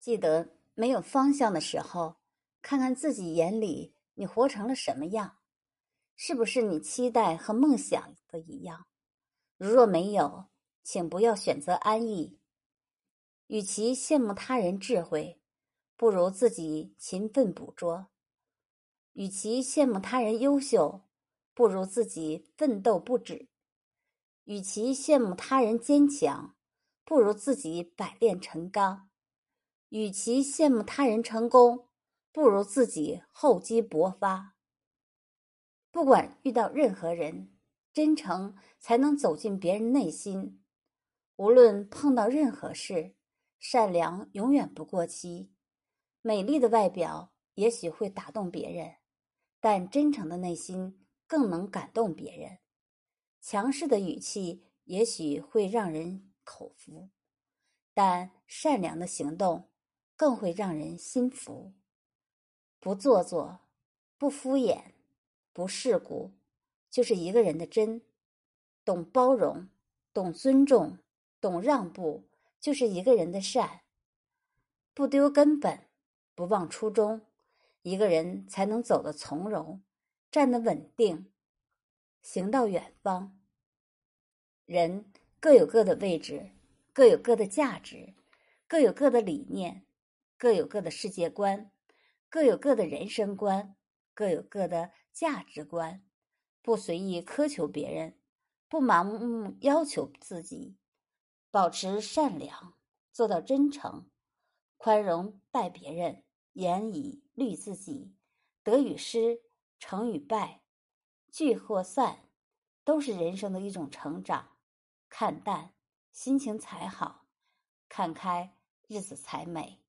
记得没有方向的时候，看看自己眼里你活成了什么样，是不是你期待和梦想的一样？如若没有，请不要选择安逸。与其羡慕他人智慧，不如自己勤奋捕捉；与其羡慕他人优秀，不如自己奋斗不止；与其羡慕他人坚强，不如自己百炼成钢。与其羡慕他人成功，不如自己厚积薄发。不管遇到任何人，真诚才能走进别人内心。无论碰到任何事，善良永远不过期。美丽的外表也许会打动别人，但真诚的内心更能感动别人。强势的语气也许会让人口服，但善良的行动。更会让人心服。不做作，不敷衍，不世故，就是一个人的真；懂包容，懂尊重，懂让步，就是一个人的善。不丢根本，不忘初衷，一个人才能走得从容，站得稳定，行到远方。人各有各的位置，各有各的价值，各有各的理念。各有各的世界观，各有各的人生观，各有各的价值观。不随意苛求别人，不盲目要求自己，保持善良，做到真诚、宽容待别人，严以律自己。得与失，成与败，聚或散，都是人生的一种成长。看淡，心情才好；看开，日子才美。